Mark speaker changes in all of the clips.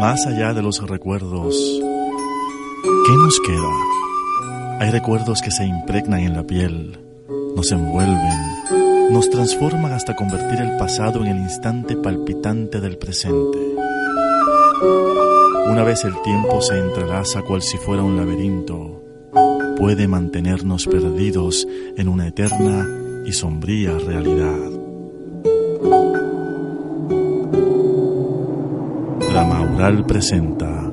Speaker 1: Más allá de los recuerdos, ¿qué nos queda? Hay recuerdos que se impregnan en la piel, nos envuelven, nos transforman hasta convertir el pasado en el instante palpitante del presente. Una vez el tiempo se entrelaza cual si fuera un laberinto, puede mantenernos perdidos en una eterna y sombría realidad. Presenta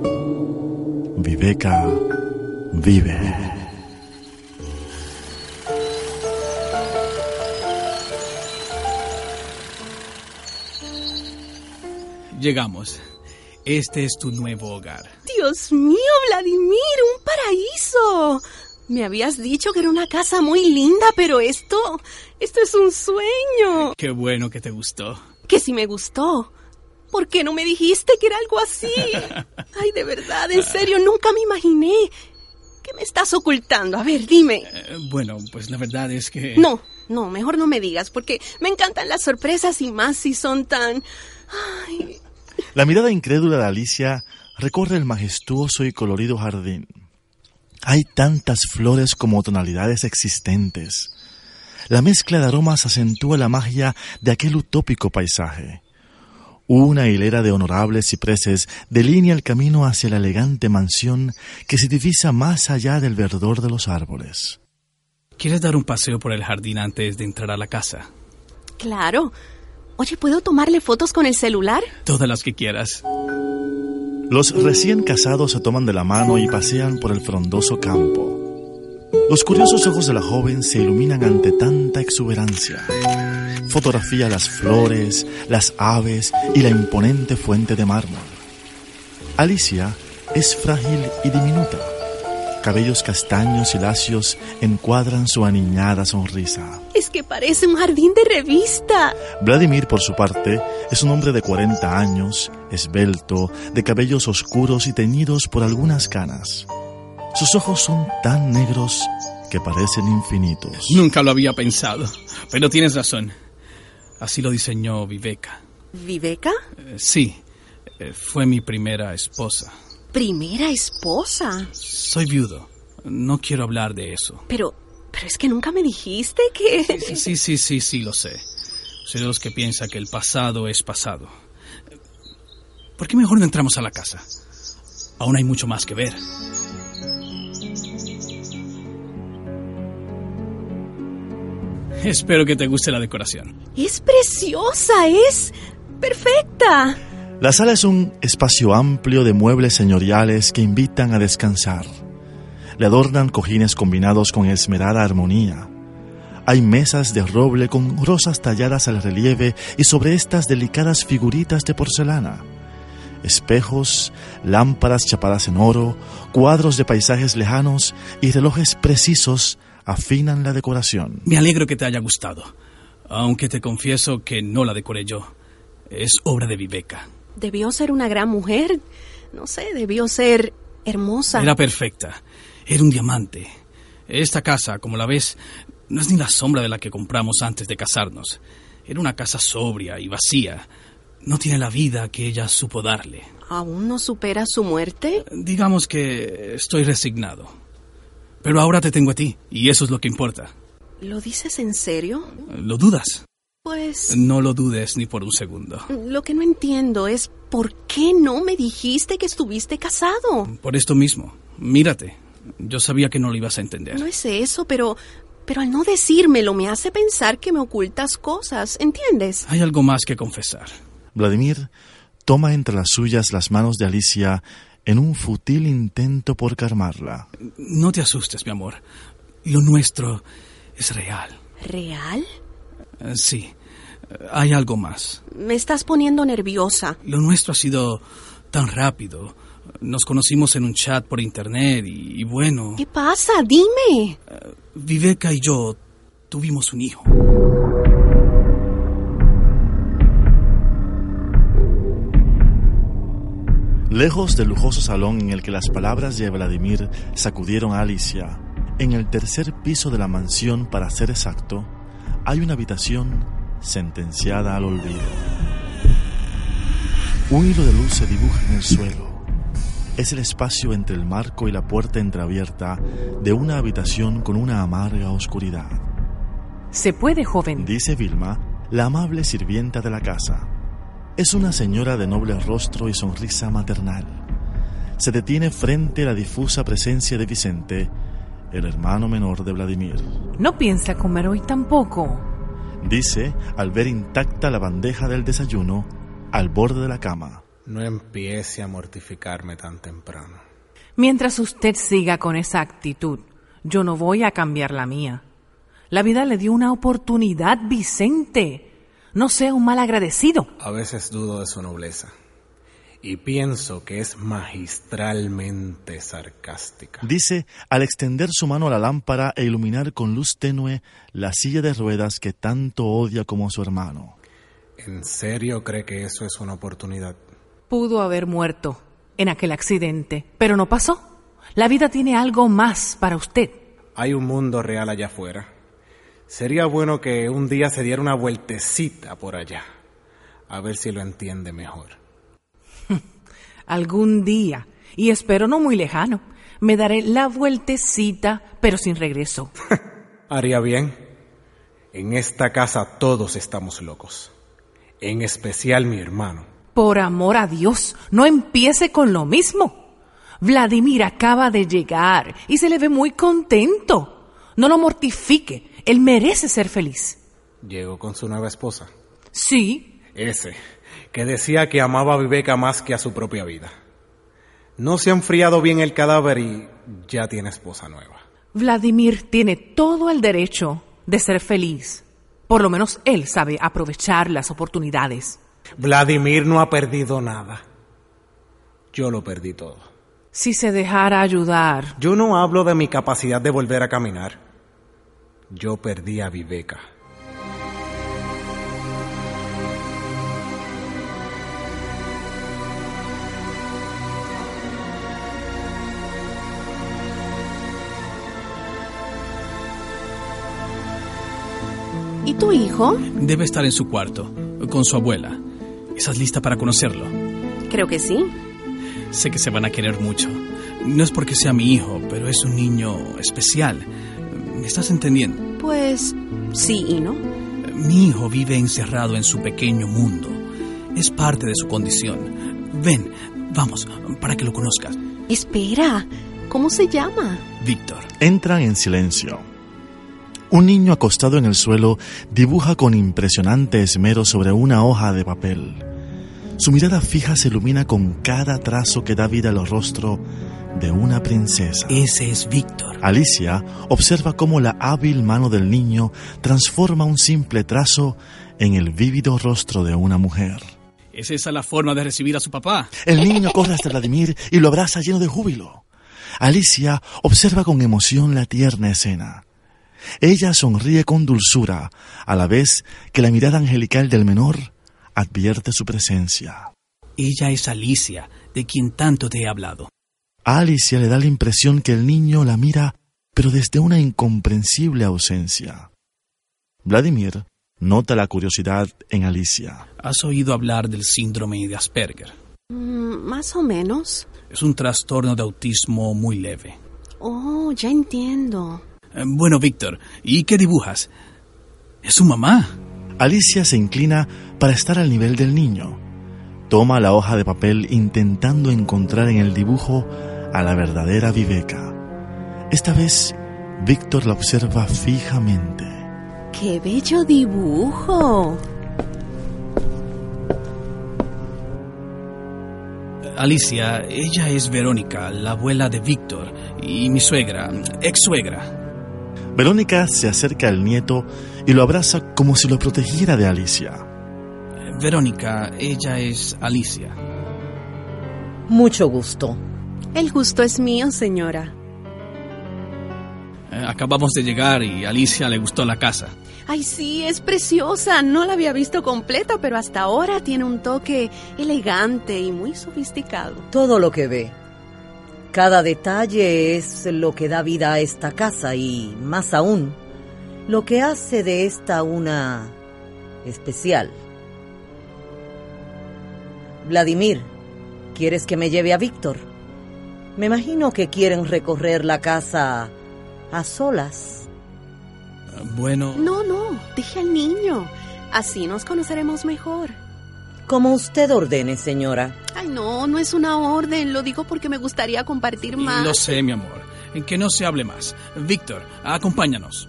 Speaker 1: Viveca vive.
Speaker 2: Llegamos. Este es tu nuevo hogar.
Speaker 3: Dios mío, Vladimir, un paraíso. Me habías dicho que era una casa muy linda, pero esto, esto es un sueño.
Speaker 2: Qué bueno que te gustó.
Speaker 3: Que si me gustó. ¿Por qué no me dijiste que era algo así? Ay, de verdad, en serio, nunca me imaginé. ¿Qué me estás ocultando? A ver, dime.
Speaker 2: Eh, bueno, pues la verdad es que...
Speaker 3: No, no, mejor no me digas, porque me encantan las sorpresas y más si son tan... Ay.
Speaker 1: La mirada incrédula de Alicia recorre el majestuoso y colorido jardín. Hay tantas flores como tonalidades existentes. La mezcla de aromas acentúa la magia de aquel utópico paisaje. Una hilera de honorables cipreses delinea el camino hacia la elegante mansión que se divisa más allá del verdor de los árboles.
Speaker 2: ¿Quieres dar un paseo por el jardín antes de entrar a la casa?
Speaker 3: Claro. Oye, ¿puedo tomarle fotos con el celular?
Speaker 2: Todas las que quieras.
Speaker 1: Los recién casados se toman de la mano y pasean por el frondoso campo. Los curiosos ojos de la joven se iluminan ante tanta exuberancia. Fotografía las flores, las aves y la imponente fuente de mármol. Alicia es frágil y diminuta. Cabellos castaños y lacios encuadran su aniñada sonrisa.
Speaker 3: Es que parece un jardín de revista.
Speaker 1: Vladimir, por su parte, es un hombre de 40 años, esbelto, de cabellos oscuros y teñidos por algunas canas. Sus ojos son tan negros que parecen infinitos.
Speaker 2: Nunca lo había pensado, pero tienes razón. Así lo diseñó Viveka.
Speaker 3: ¿Viveka?
Speaker 2: Eh, sí, eh, fue mi primera esposa.
Speaker 3: ¿Primera esposa?
Speaker 2: Soy viudo. No quiero hablar de eso.
Speaker 3: Pero, pero es que nunca me dijiste que...
Speaker 2: Sí, sí, sí, sí, sí, lo sé. Soy de los que piensa que el pasado es pasado. ¿Por qué mejor no entramos a la casa? Aún hay mucho más que ver. Espero que te guste la decoración.
Speaker 3: Es preciosa, es perfecta.
Speaker 1: La sala es un espacio amplio de muebles señoriales que invitan a descansar. Le adornan cojines combinados con esmerada armonía. Hay mesas de roble con rosas talladas al relieve y sobre estas delicadas figuritas de porcelana. Espejos, lámparas chapadas en oro, cuadros de paisajes lejanos y relojes precisos afinan la decoración.
Speaker 2: Me alegro que te haya gustado, aunque te confieso que no la decoré yo. Es obra de Viveca.
Speaker 3: Debió ser una gran mujer. No sé, debió ser hermosa.
Speaker 2: Era perfecta. Era un diamante. Esta casa, como la ves, no es ni la sombra de la que compramos antes de casarnos. Era una casa sobria y vacía. No tiene la vida que ella supo darle.
Speaker 3: ¿Aún no supera su muerte?
Speaker 2: Digamos que estoy resignado. Pero ahora te tengo a ti, y eso es lo que importa.
Speaker 3: ¿Lo dices en serio?
Speaker 2: ¿Lo dudas?
Speaker 3: Pues...
Speaker 2: No lo dudes ni por un segundo.
Speaker 3: Lo que no entiendo es por qué no me dijiste que estuviste casado.
Speaker 2: Por esto mismo. Mírate. Yo sabía que no lo ibas a entender.
Speaker 3: No es eso, pero... Pero al no decírmelo me hace pensar que me ocultas cosas, ¿entiendes?
Speaker 2: Hay algo más que confesar.
Speaker 1: Vladimir toma entre las suyas las manos de Alicia en un futil intento por calmarla.
Speaker 2: No te asustes, mi amor. Lo nuestro es real.
Speaker 3: ¿Real?
Speaker 2: Eh, sí. Hay algo más.
Speaker 3: Me estás poniendo nerviosa.
Speaker 2: Lo nuestro ha sido tan rápido. Nos conocimos en un chat por internet y, y bueno...
Speaker 3: ¿Qué pasa? Dime.
Speaker 2: Uh, Viveka y yo tuvimos un hijo.
Speaker 1: Lejos del lujoso salón en el que las palabras de Vladimir sacudieron a Alicia, en el tercer piso de la mansión, para ser exacto, hay una habitación sentenciada al olvido. Un hilo de luz se dibuja en el suelo. Es el espacio entre el marco y la puerta entreabierta de una habitación con una amarga oscuridad.
Speaker 4: Se puede, joven.
Speaker 1: Dice Vilma, la amable sirvienta de la casa. Es una señora de noble rostro y sonrisa maternal. Se detiene frente a la difusa presencia de Vicente, el hermano menor de Vladimir.
Speaker 4: No piensa comer hoy tampoco.
Speaker 1: Dice al ver intacta la bandeja del desayuno al borde de la cama.
Speaker 5: No empiece a mortificarme tan temprano.
Speaker 4: Mientras usted siga con esa actitud, yo no voy a cambiar la mía. La vida le dio una oportunidad, Vicente. No sea un mal agradecido.
Speaker 5: A veces dudo de su nobleza. Y pienso que es magistralmente sarcástica.
Speaker 1: Dice al extender su mano a la lámpara e iluminar con luz tenue la silla de ruedas que tanto odia como su hermano.
Speaker 5: ¿En serio cree que eso es una oportunidad?
Speaker 4: Pudo haber muerto en aquel accidente, pero no pasó. La vida tiene algo más para usted.
Speaker 5: Hay un mundo real allá afuera. Sería bueno que un día se diera una vueltecita por allá, a ver si lo entiende mejor.
Speaker 4: Algún día, y espero no muy lejano, me daré la vueltecita, pero sin regreso.
Speaker 5: Haría bien. En esta casa todos estamos locos, en especial mi hermano.
Speaker 4: Por amor a Dios, no empiece con lo mismo. Vladimir acaba de llegar y se le ve muy contento. No lo mortifique, él merece ser feliz.
Speaker 5: Llegó con su nueva esposa.
Speaker 4: Sí.
Speaker 5: Ese, que decía que amaba a Viveca más que a su propia vida. No se ha enfriado bien el cadáver y ya tiene esposa nueva.
Speaker 4: Vladimir tiene todo el derecho de ser feliz. Por lo menos él sabe aprovechar las oportunidades.
Speaker 5: Vladimir no ha perdido nada. Yo lo perdí todo.
Speaker 4: Si se dejara ayudar.
Speaker 5: Yo no hablo de mi capacidad de volver a caminar. Yo perdí a Viveca.
Speaker 3: ¿Y tu hijo?
Speaker 2: Debe estar en su cuarto, con su abuela. ¿Estás lista para conocerlo?
Speaker 3: Creo que sí.
Speaker 2: Sé que se van a querer mucho. No es porque sea mi hijo, pero es un niño especial. ¿Me estás entendiendo?
Speaker 3: Pues sí y no.
Speaker 2: Mi hijo vive encerrado en su pequeño mundo. Es parte de su condición. Ven, vamos, para que lo conozcas.
Speaker 3: Espera, ¿cómo se llama?
Speaker 2: Víctor.
Speaker 1: Entran en silencio. Un niño acostado en el suelo dibuja con impresionante esmero sobre una hoja de papel. Su mirada fija se ilumina con cada trazo que da vida al rostro de una princesa.
Speaker 2: Ese es Víctor.
Speaker 1: Alicia observa cómo la hábil mano del niño transforma un simple trazo en el vívido rostro de una mujer.
Speaker 2: ¿Es esa la forma de recibir a su papá?
Speaker 1: El niño corre hasta Vladimir y lo abraza lleno de júbilo. Alicia observa con emoción la tierna escena. Ella sonríe con dulzura, a la vez que la mirada angelical del menor advierte su presencia.
Speaker 2: Ella es Alicia, de quien tanto te he hablado.
Speaker 1: A Alicia le da la impresión que el niño la mira, pero desde una incomprensible ausencia. Vladimir nota la curiosidad en Alicia.
Speaker 2: ¿Has oído hablar del síndrome de Asperger?
Speaker 3: Mm, más o menos.
Speaker 2: Es un trastorno de autismo muy leve.
Speaker 3: Oh, ya entiendo.
Speaker 2: Eh, Bueno, Víctor, ¿y qué dibujas? Es su mamá.
Speaker 1: Alicia se inclina para estar al nivel del niño. Toma la hoja de papel intentando encontrar en el dibujo a la verdadera Viveca. Esta vez, Víctor la observa fijamente.
Speaker 3: ¡Qué bello dibujo!
Speaker 2: Alicia, ella es Verónica, la abuela de Víctor, y mi suegra, ex suegra.
Speaker 1: Verónica se acerca al nieto y lo abraza como si lo protegiera de Alicia.
Speaker 2: Verónica, ella es Alicia.
Speaker 6: Mucho gusto.
Speaker 3: El gusto es mío, señora.
Speaker 2: Eh, Acabamos de llegar y a Alicia le gustó la casa.
Speaker 3: Ay, sí, es preciosa. No la había visto completa, pero hasta ahora tiene un toque elegante y muy sofisticado.
Speaker 6: Todo lo que ve. Cada detalle es lo que da vida a esta casa y, más aún, lo que hace de esta una especial. Vladimir, ¿quieres que me lleve a Víctor? Me imagino que quieren recorrer la casa a solas.
Speaker 2: Bueno,
Speaker 3: No, no, deje al niño. Así nos conoceremos mejor.
Speaker 6: Como usted ordene, señora.
Speaker 3: Ay, no, no es una orden. Lo digo porque me gustaría compartir más.
Speaker 2: lo sé, mi amor. En que no se hable más. Víctor, acompáñanos.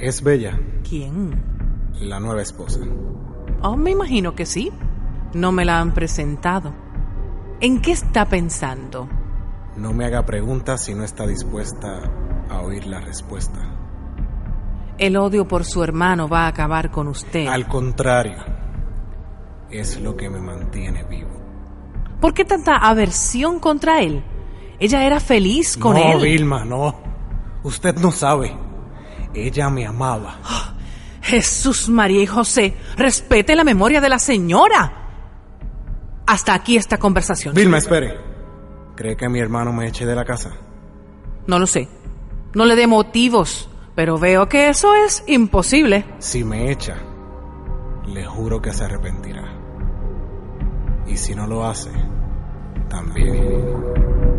Speaker 5: Es bella,
Speaker 4: ¿Quién?
Speaker 5: la nueva esposa.
Speaker 4: Oh, me imagino que sí. No me la han presentado. ¿En qué está pensando?
Speaker 5: No me haga preguntas si no está dispuesta a oír la respuesta.
Speaker 4: El odio por su hermano va a acabar con usted.
Speaker 5: Al contrario, es lo que me mantiene vivo.
Speaker 4: ¿Por qué tanta aversión contra él? Ella era feliz con
Speaker 5: no,
Speaker 4: él.
Speaker 5: Vilma, no. Usted no sabe. Ella me amaba.
Speaker 4: Jesús, María y José, respete la memoria de la señora. Hasta aquí esta conversación.
Speaker 5: Vilma, espere. ¿Cree que mi hermano me eche de la casa?
Speaker 4: No lo sé. No le dé motivos, pero veo que eso es imposible.
Speaker 5: Si me echa, le juro que se arrepentirá. Y si no lo hace, también.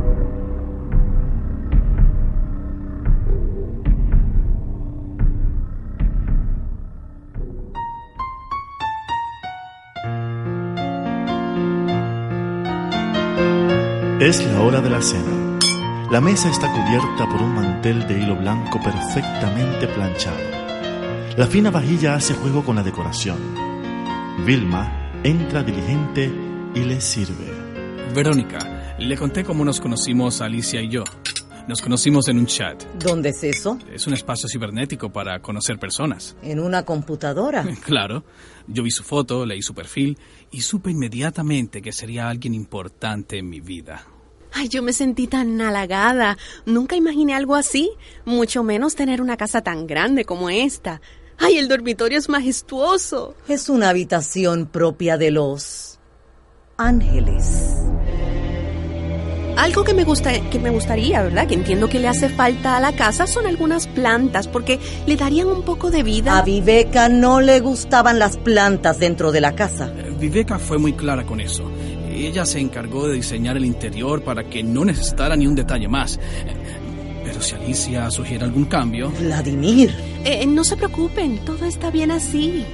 Speaker 1: Es la hora de la cena. La mesa está cubierta por un mantel de hilo blanco perfectamente planchado. La fina vajilla hace juego con la decoración. Vilma entra diligente y le sirve.
Speaker 2: Verónica, le conté cómo nos conocimos Alicia y yo. Nos conocimos en un chat.
Speaker 6: ¿Dónde es eso?
Speaker 2: Es un espacio cibernético para conocer personas.
Speaker 6: ¿En una computadora?
Speaker 2: Claro, yo vi su foto, leí su perfil y supe inmediatamente que sería alguien importante en mi vida.
Speaker 3: Ay, yo me sentí tan halagada. Nunca imaginé algo así, mucho menos tener una casa tan grande como esta. Ay, el dormitorio es majestuoso.
Speaker 6: Es una habitación propia de los ángeles.
Speaker 3: Algo que me gusta, que me gustaría, ¿verdad? Que entiendo que le hace falta a la casa son algunas plantas, porque le darían un poco de vida.
Speaker 6: A Viveca no le gustaban las plantas dentro de la casa.
Speaker 2: Viveka fue muy clara con eso. Ella se encargó de diseñar el interior para que no necesitara ni un detalle más. Eh, Pero si Alicia sugiere algún cambio,
Speaker 6: Vladimir,
Speaker 3: Eh, no se preocupen, todo está bien así.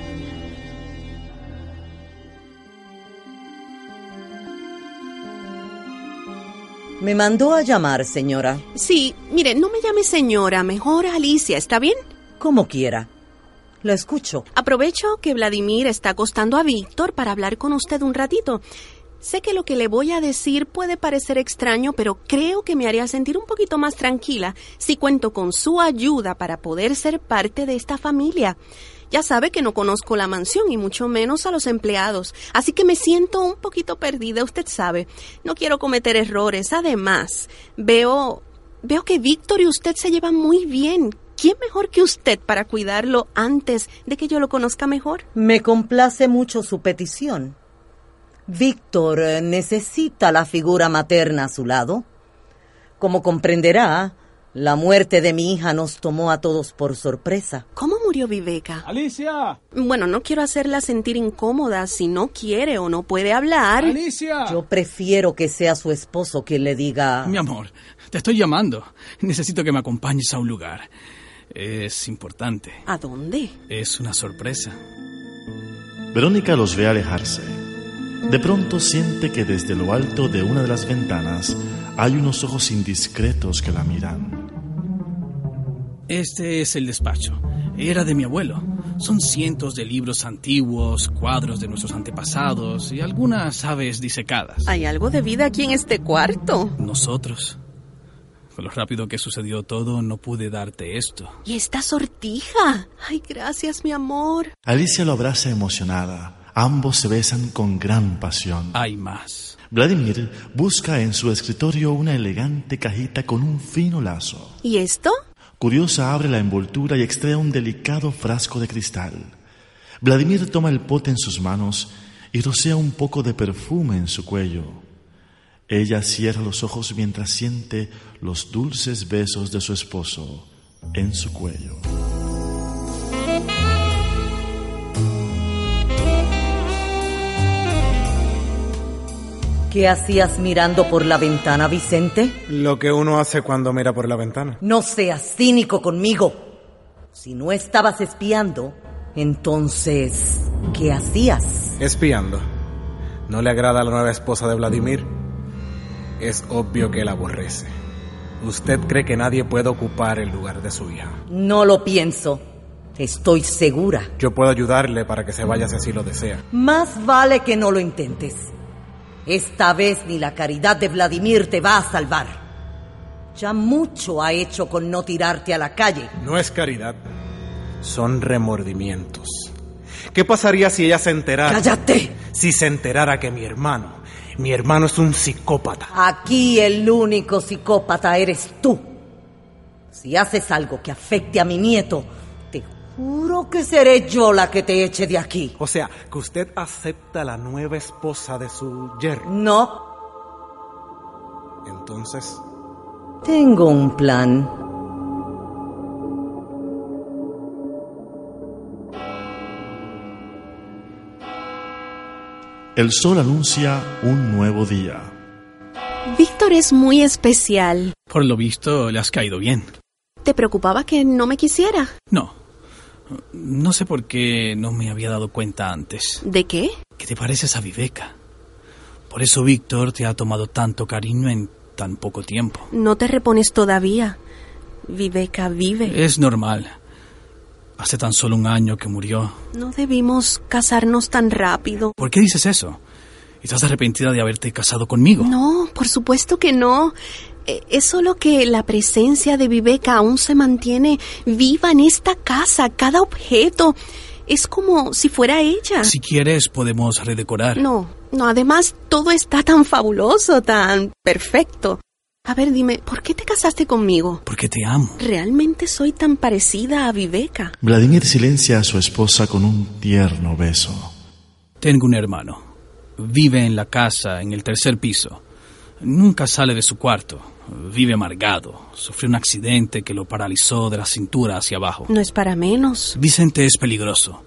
Speaker 6: me mandó a llamar, señora.
Speaker 3: Sí, mire, no me llame señora, mejor Alicia, ¿está bien?
Speaker 6: Como quiera. La escucho.
Speaker 3: Aprovecho que Vladimir está acostando a Víctor para hablar con usted un ratito. Sé que lo que le voy a decir puede parecer extraño, pero creo que me haría sentir un poquito más tranquila si cuento con su ayuda para poder ser parte de esta familia. Ya sabe que no conozco la mansión y mucho menos a los empleados, así que me siento un poquito perdida, usted sabe. No quiero cometer errores. Además, veo veo que Víctor y usted se llevan muy bien. ¿Quién mejor que usted para cuidarlo antes de que yo lo conozca mejor?
Speaker 6: Me complace mucho su petición. Víctor eh, necesita la figura materna a su lado. Como comprenderá, la muerte de mi hija nos tomó a todos por sorpresa.
Speaker 3: ¿Cómo murió Viveca?
Speaker 2: ¡Alicia!
Speaker 3: Bueno, no quiero hacerla sentir incómoda si no quiere o no puede hablar.
Speaker 2: ¡Alicia!
Speaker 6: Yo prefiero que sea su esposo quien le diga...
Speaker 2: Mi amor, te estoy llamando. Necesito que me acompañes a un lugar. Es importante.
Speaker 3: ¿A dónde?
Speaker 2: Es una sorpresa.
Speaker 1: Verónica los ve alejarse. De pronto siente que desde lo alto de una de las ventanas hay unos ojos indiscretos que la miran.
Speaker 2: Este es el despacho. Era de mi abuelo. Son cientos de libros antiguos, cuadros de nuestros antepasados y algunas aves disecadas.
Speaker 3: Hay algo de vida aquí en este cuarto.
Speaker 2: Nosotros. Con lo rápido que sucedió todo, no pude darte esto.
Speaker 3: Y esta sortija. Ay, gracias, mi amor.
Speaker 1: Alicia lo abraza emocionada. Ambos se besan con gran pasión.
Speaker 2: Hay más.
Speaker 1: Vladimir busca en su escritorio una elegante cajita con un fino lazo.
Speaker 3: ¿Y esto?
Speaker 1: Curiosa abre la envoltura y extrae un delicado frasco de cristal. Vladimir toma el pote en sus manos y rocea un poco de perfume en su cuello. Ella cierra los ojos mientras siente los dulces besos de su esposo en su cuello.
Speaker 6: ¿Qué hacías mirando por la ventana, Vicente?
Speaker 5: Lo que uno hace cuando mira por la ventana.
Speaker 6: No seas cínico conmigo. Si no estabas espiando, entonces, ¿qué hacías?
Speaker 5: Espiando. ¿No le agrada a la nueva esposa de Vladimir? Es obvio que la aborrece. ¿Usted cree que nadie puede ocupar el lugar de su hija?
Speaker 6: No lo pienso. Estoy segura.
Speaker 5: Yo puedo ayudarle para que se vaya si así lo desea.
Speaker 6: Más vale que no lo intentes. Esta vez ni la caridad de Vladimir te va a salvar. Ya mucho ha hecho con no tirarte a la calle.
Speaker 5: No es caridad. Son remordimientos. ¿Qué pasaría si ella se enterara?
Speaker 6: ¡Cállate!
Speaker 5: Si se enterara que mi hermano, mi hermano es un psicópata.
Speaker 6: Aquí el único psicópata eres tú. Si haces algo que afecte a mi nieto, juro que seré yo la que te eche de aquí.
Speaker 5: O sea, que usted acepta la nueva esposa de su yerno.
Speaker 6: No,
Speaker 5: Entonces,
Speaker 6: tengo un plan.
Speaker 1: El sol anuncia un nuevo día.
Speaker 3: Víctor es muy especial.
Speaker 2: Por lo visto, le has caído bien.
Speaker 3: ¿Te preocupaba que no me quisiera?
Speaker 2: No. No sé por qué no me había dado cuenta antes.
Speaker 3: ¿De qué?
Speaker 2: Que te pareces a Viveca. Por eso Víctor te ha tomado tanto cariño en tan poco tiempo.
Speaker 3: No te repones todavía. Viveca vive.
Speaker 2: Es normal. Hace tan solo un año que murió.
Speaker 3: No debimos casarnos tan rápido.
Speaker 2: ¿Por qué dices eso? ¿Estás arrepentida de haberte casado conmigo?
Speaker 3: No, por supuesto que no. Eh, Es solo que la presencia de Viveca aún se mantiene viva en esta casa, cada objeto. Es como si fuera ella.
Speaker 2: Si quieres, podemos redecorar.
Speaker 3: No, no, además todo está tan fabuloso, tan perfecto. A ver, dime, ¿por qué te casaste conmigo?
Speaker 2: Porque te amo.
Speaker 3: ¿Realmente soy tan parecida a Viveca?
Speaker 1: Vladimir silencia a su esposa con un tierno beso.
Speaker 2: Tengo un hermano. Vive en la casa, en el tercer piso. Nunca sale de su cuarto. Vive amargado. Sufrió un accidente que lo paralizó de la cintura hacia abajo.
Speaker 3: No es para menos.
Speaker 2: Vicente es peligroso.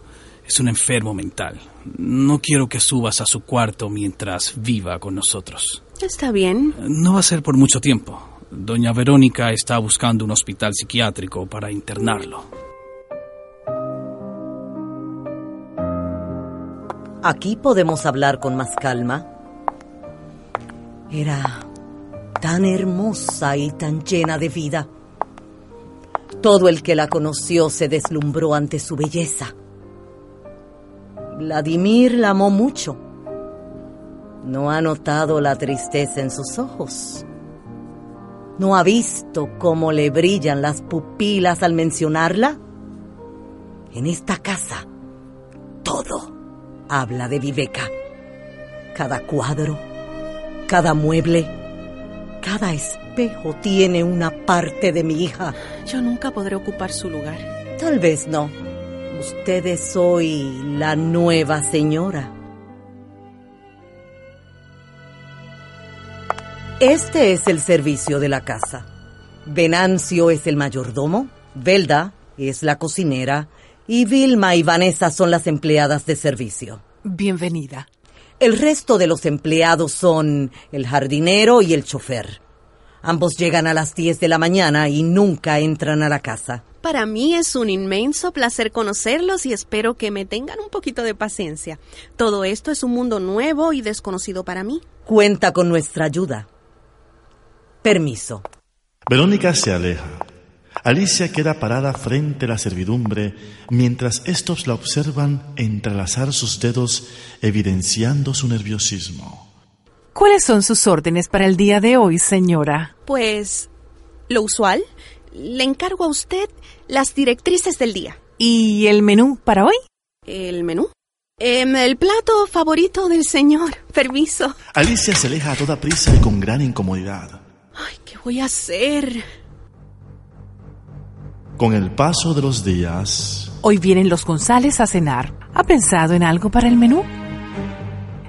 Speaker 2: Es un enfermo mental. No quiero que subas a su cuarto mientras viva con nosotros.
Speaker 3: Está bien.
Speaker 2: No va a ser por mucho tiempo. Doña Verónica está buscando un hospital psiquiátrico para internarlo.
Speaker 6: Aquí podemos hablar con más calma. Era tan hermosa y tan llena de vida. Todo el que la conoció se deslumbró ante su belleza. Vladimir la amó mucho. No ha notado la tristeza en sus ojos. ¿No ha visto cómo le brillan las pupilas al mencionarla? En esta casa, todo habla de Viveca. Cada cuadro, cada mueble, cada espejo tiene una parte de mi hija.
Speaker 3: Yo nunca podré ocupar su lugar.
Speaker 6: Tal vez no. Usted es hoy la nueva señora. Este es el servicio de la casa. Venancio es el mayordomo, Velda es la cocinera y Vilma y Vanessa son las empleadas de servicio.
Speaker 4: Bienvenida.
Speaker 6: El resto de los empleados son el jardinero y el chofer. Ambos llegan a las 10 de la mañana y nunca entran a la casa.
Speaker 3: Para mí es un inmenso placer conocerlos y espero que me tengan un poquito de paciencia. Todo esto es un mundo nuevo y desconocido para mí.
Speaker 6: Cuenta con nuestra ayuda. Permiso.
Speaker 1: Verónica se aleja. Alicia queda parada frente a la servidumbre mientras estos la observan entrelazar sus dedos evidenciando su nerviosismo.
Speaker 4: ¿Cuáles son sus órdenes para el día de hoy, señora?
Speaker 3: Pues, lo usual, le encargo a usted las directrices del día.
Speaker 4: ¿Y el menú para hoy?
Speaker 3: ¿El menú? Em, el plato favorito del señor. Permiso.
Speaker 1: Alicia se aleja a toda prisa y con gran incomodidad.
Speaker 3: Ay, ¿qué voy a hacer?
Speaker 1: Con el paso de los días,
Speaker 4: Hoy vienen los González a cenar. ¿Ha pensado en algo para el menú?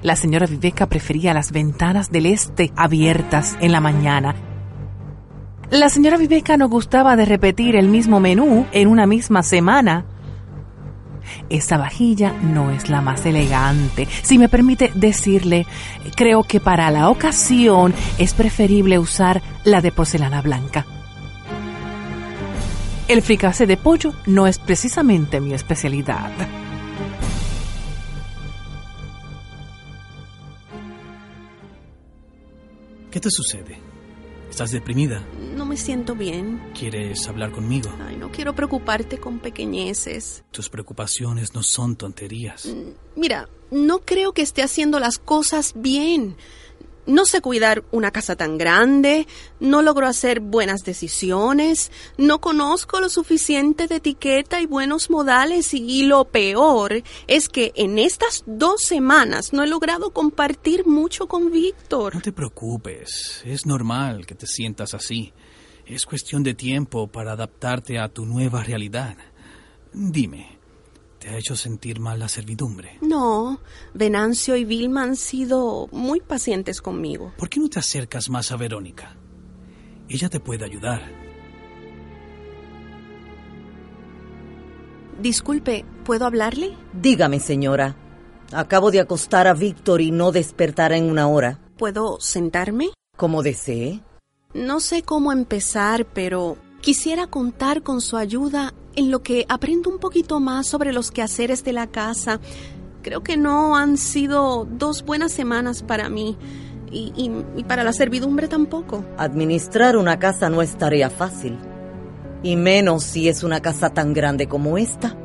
Speaker 4: La señora Viveca prefería las ventanas del este abiertas en la mañana. La señora Viveca no gustaba de repetir el mismo menú en una misma semana. esa vajilla no es la más elegante. Si me permite decirle, creo que para la ocasión es preferible usar la de porcelana blanca. El fricase de pollo no es precisamente mi especialidad.
Speaker 2: ¿Qué te sucede? ¿Estás deprimida?
Speaker 3: No me siento bien.
Speaker 2: ¿Quieres hablar conmigo?
Speaker 3: Ay, no quiero preocuparte con pequeñeces.
Speaker 2: Tus preocupaciones no son tonterías.
Speaker 3: Mm, mira, no creo que esté haciendo las cosas bien. No sé cuidar una casa tan grande, no logro hacer buenas decisiones, no conozco lo suficiente de etiqueta y buenos modales y, lo peor es que en estas dos semanas no he logrado compartir mucho con Víctor.
Speaker 2: No te preocupes, es normal que te sientas así. Es cuestión de tiempo para adaptarte a tu nueva realidad. Dime, ¿Te ha hecho sentir mal la servidumbre?
Speaker 3: No, Venancio y Vilma han sido muy pacientes conmigo.
Speaker 2: ¿Por qué no te acercas más a Verónica? Ella te puede ayudar.
Speaker 3: Disculpe, ¿puedo hablarle?
Speaker 6: Dígame, señora. Acabo de acostar a Víctor y no despertará en una hora.
Speaker 3: ¿Puedo sentarme?
Speaker 6: Como desee.
Speaker 3: No sé cómo empezar, pero quisiera contar con su ayuda en lo que aprendo un poquito más sobre los quehaceres de la casa. Creo que no han sido dos buenas semanas para mí y, para la servidumbre tampoco.
Speaker 6: Administrar una casa no es tarea fácil, y menos si es una casa tan grande como esta.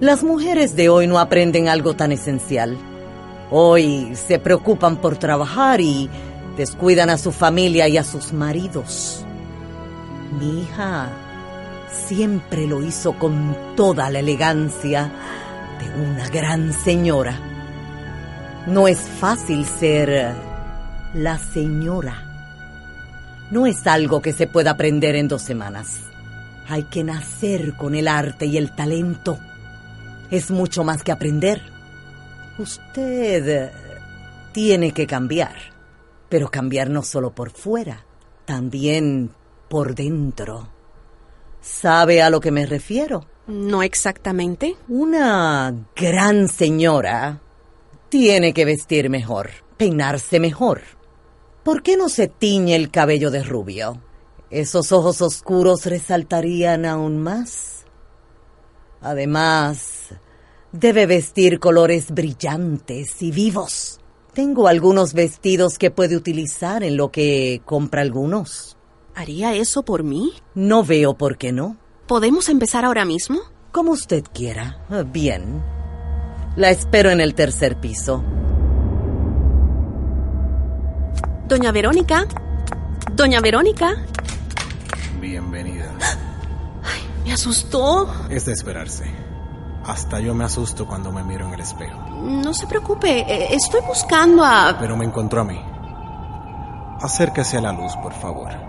Speaker 6: Las mujeres de hoy no aprenden algo tan esencial. Hoy se preocupan por trabajar y descuidan a su familia y a sus maridos. Mi hija siempre lo hizo con toda la elegancia de una gran señora. No es fácil ser la señora. No es algo que se pueda aprender en dos semanas. Hay que nacer con el arte y el talento. Es mucho más que aprender. Usted tiene que cambiar, pero cambiar no solo por fuera, también por dentro. ¿Sabe a lo que me refiero?
Speaker 3: No exactamente.
Speaker 6: Una gran señora tiene que vestir mejor, peinarse mejor. ¿Por qué no se tiñe el cabello de rubio? Esos ojos oscuros resaltarían aún más. Además, debe vestir colores brillantes y vivos. Tengo algunos vestidos que puede utilizar en lo que compra algunos.
Speaker 3: ¿Haría eso por mí?
Speaker 6: No veo por qué no.
Speaker 3: ¿Podemos empezar ahora mismo?
Speaker 6: Como usted quiera. Ah, bien. La espero en el tercer piso.
Speaker 3: Doña Verónica. Doña Verónica.
Speaker 5: Bienvenida.
Speaker 3: Ay, me asustó.
Speaker 5: Es de esperarse. Hasta yo me asusto cuando me miro en el espejo.
Speaker 3: No se preocupe, eh, estoy buscando a...
Speaker 5: Pero me encontró a mí. Acérquese a la luz, por favor.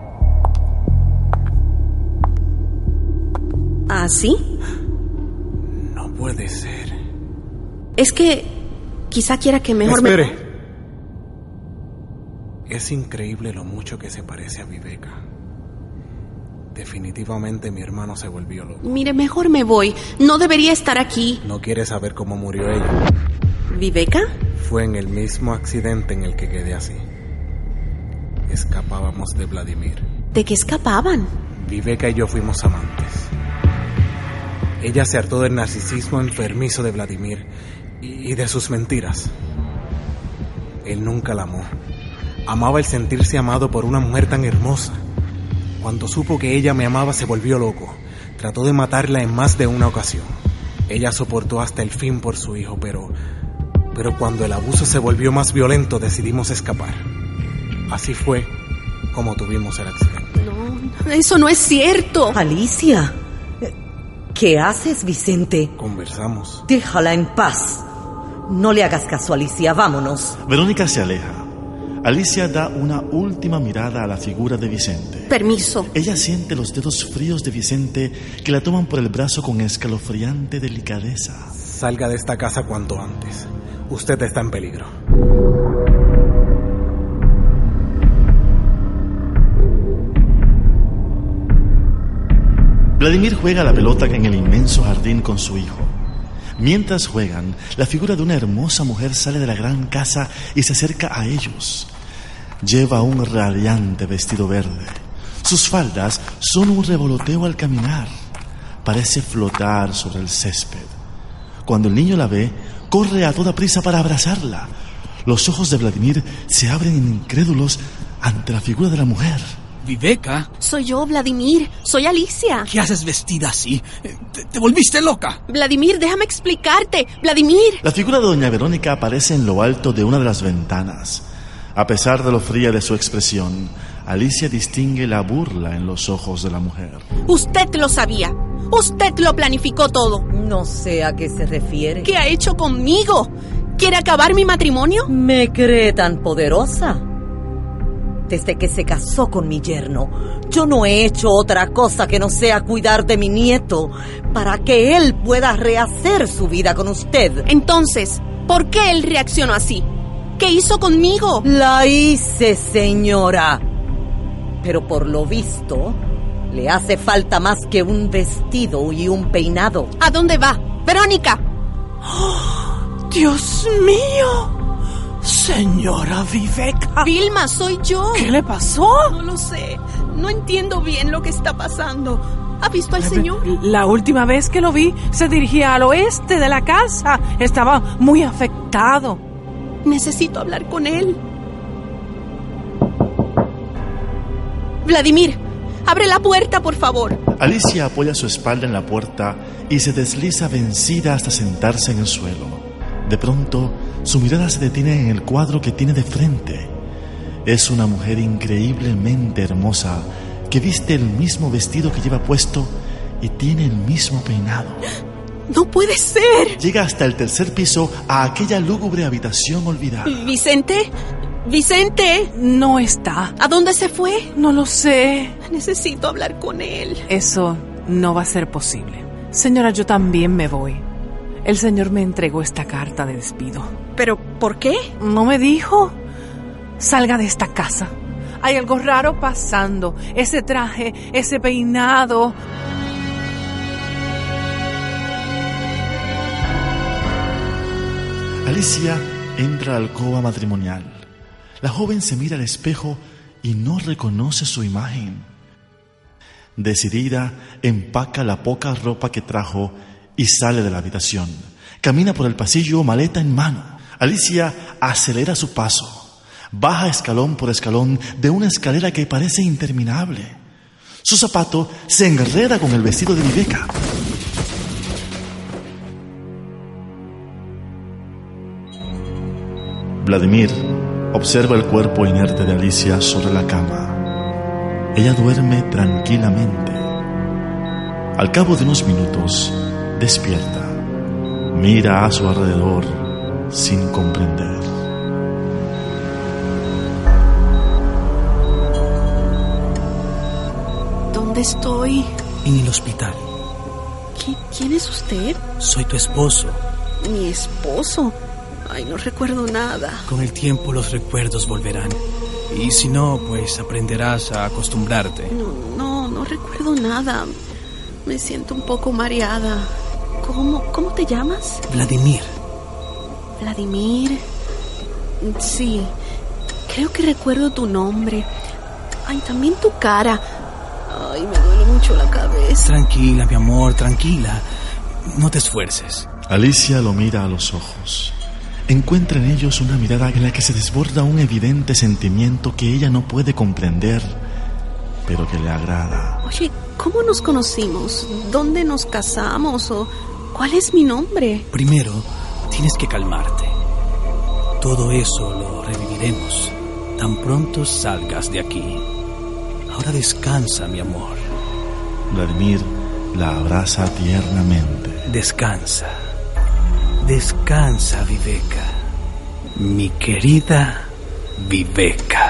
Speaker 3: ¿Ah, sí?
Speaker 5: No puede ser.
Speaker 3: Es que quizá quiera que mejor
Speaker 5: Espere. me... Es increíble lo mucho que se parece a Viveka. Definitivamente mi hermano se volvió loco.
Speaker 3: Mire, mejor me voy. No debería estar aquí.
Speaker 5: ¿No quiere saber cómo murió ella?
Speaker 3: ¿Viveka?
Speaker 5: Fue en el mismo accidente en el que quedé así. Escapábamos de Vladimir.
Speaker 3: ¿De qué escapaban?
Speaker 5: Viveka y yo fuimos amantes. Ella se hartó del narcisismo enfermizo de Vladimir y de sus mentiras. Él nunca la amó. Amaba el sentirse amado por una mujer tan hermosa. Cuando supo que ella me amaba se volvió loco. Trató de matarla en más de una ocasión. Ella soportó hasta el fin por su hijo, pero... Pero cuando el abuso se volvió más violento decidimos escapar. Así fue como tuvimos el accidente.
Speaker 3: No, eso no es cierto.
Speaker 6: Alicia. ¿Qué haces, Vicente?
Speaker 5: Conversamos.
Speaker 6: Déjala en paz. No le hagas caso, Alicia. Vámonos.
Speaker 1: Verónica se aleja. Alicia da una última mirada a la figura de Vicente.
Speaker 3: Permiso.
Speaker 1: Ella siente los dedos fríos de Vicente que la toman por el brazo con escalofriante delicadeza.
Speaker 5: Salga de esta casa cuanto antes. Usted está en peligro.
Speaker 1: Vladimir juega la pelota en el inmenso jardín con su hijo. Mientras juegan, la figura de una hermosa mujer sale de la gran casa y se acerca a ellos. Lleva un radiante vestido verde. Sus faldas son un revoloteo al caminar. Parece flotar sobre el césped. Cuando el niño la ve, corre a toda prisa para abrazarla. Los ojos de Vladimir se abren incrédulos ante la figura de la mujer.
Speaker 2: Viveka,
Speaker 3: Soy yo, Vladimir. Soy Alicia.
Speaker 2: ¿qué haces vestida así? Eh, ¿Te, te volviste loca?
Speaker 3: Vladimir, déjame explicarte. Vladimir.
Speaker 1: La figura de doña Verónica aparece en lo alto de una de las ventanas. A pesar de lo fría de su expresión, Alicia distingue la burla en los ojos de la mujer.
Speaker 3: Usted lo sabía. Usted lo planificó todo.
Speaker 6: No sé a qué se refiere.
Speaker 3: ¿Qué ha hecho conmigo? ¿Quiere acabar mi matrimonio?
Speaker 6: ¿Me cree tan poderosa? Desde que se casó con mi yerno, yo no he hecho otra cosa que no sea cuidar de mi nieto para que él pueda rehacer su vida con usted.
Speaker 3: Entonces, ¿por qué él reaccionó así? ¿Qué hizo conmigo?
Speaker 6: La hice, señora. Pero por lo visto, le hace falta más que un vestido y un peinado.
Speaker 3: ¿A dónde va? Verónica.
Speaker 4: Dios mío. Señora Viveka.
Speaker 3: Vilma, soy yo.
Speaker 4: ¿Qué le pasó?
Speaker 3: No lo sé. No entiendo bien lo que está pasando. ¿Ha visto al señor?
Speaker 4: La última vez que lo vi se dirigía al oeste de la casa. Estaba muy afectado.
Speaker 3: Necesito hablar con él. Vladimir, abre la puerta, por favor.
Speaker 1: Alicia apoya su espalda en la puerta y se desliza vencida hasta sentarse en el suelo. De pronto, su mirada se detiene en el cuadro que tiene de frente. Es una mujer increíblemente hermosa que viste el mismo vestido que lleva puesto y tiene el mismo peinado.
Speaker 3: No puede ser.
Speaker 1: Llega hasta el tercer piso a aquella lúgubre habitación olvidada.
Speaker 3: Vicente, Vicente,
Speaker 4: No está.
Speaker 3: ¿a dónde se fue?
Speaker 4: No lo sé.
Speaker 3: Necesito hablar con él.
Speaker 4: Eso no va a ser posible. Señora, yo también me voy. El señor me entregó esta carta de despido.
Speaker 3: ¿Pero por qué?
Speaker 4: ¿No me dijo? Salga de esta casa. Hay algo raro pasando. Ese traje, ese peinado.
Speaker 1: Alicia entra a la alcoba matrimonial. La joven se mira al espejo y no reconoce su imagen. Decidida, empaca la poca ropa que trajo y sale de la habitación. Camina por el pasillo, maleta en mano. Alicia acelera su paso. Baja escalón por escalón de una escalera que parece interminable. Su zapato se enreda con el vestido de Viveka. Vladimir observa el cuerpo inerte de Alicia sobre la cama. Ella duerme tranquilamente. Al cabo de unos minutos, despierta. Mira a su alrededor sin comprender.
Speaker 3: ¿Dónde estoy?
Speaker 2: En el hospital.
Speaker 3: ¿Qui- ¿Quién es usted?
Speaker 2: Soy tu esposo.
Speaker 3: Mi esposo. Ay, no recuerdo nada.
Speaker 2: Con el tiempo los recuerdos volverán. Y si no, pues aprenderás a acostumbrarte.
Speaker 3: No, no, no recuerdo nada. Me siento un poco mareada. ¿Cómo, cómo te llamas?
Speaker 2: Vladimir,
Speaker 3: Vladimir. Sí, creo que recuerdo tu nombre. Ay, también tu cara. Ay, me duele mucho la cabeza.
Speaker 2: tranquila, mi amor, tranquila. No te esfuerces.
Speaker 1: Alicia lo mira a los ojos. Encuentra en ellos una mirada en la que se desborda un evidente sentimiento que ella no puede comprender, pero que le agrada.
Speaker 3: Oye, ¿cómo nos conocimos? ¿Dónde nos casamos? ¿O cuál es mi nombre?
Speaker 2: Primero, tienes que calmarte. Todo eso lo reviviremos tan pronto salgas de aquí. Ahora descansa, mi amor.
Speaker 1: Vladimir la abraza tiernamente.
Speaker 2: Descansa. Descansa, Viveka. Mi querida Viveka.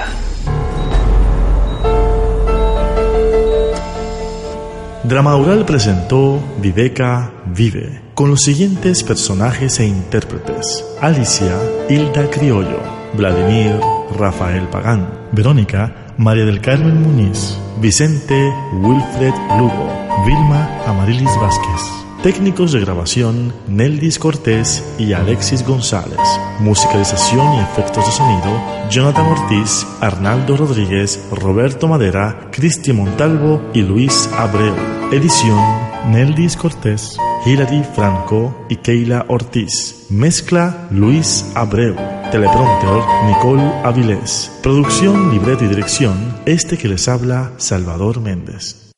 Speaker 1: Dramaural presentó Viveka Vive, con los siguientes personajes e intérpretes: Alicia, Hilda Criollo, Vladimir, Rafael Pagán, Verónica, María del Carmen Muñiz, Vicente, Wilfred Lugo, Vilma, Amarilis Vázquez. Técnicos de grabación Neldis Cortés y Alexis González. Musicalización y efectos de sonido Jonathan Ortiz, Arnaldo Rodríguez, Roberto Madera, Cristian Montalvo y Luis Abreu. Edición Neldis Cortés, Hilary Franco y Keila Ortiz. Mezcla Luis Abreu. Teleprompter Nicole Avilés. Producción, libreto y dirección, este que les habla Salvador Méndez.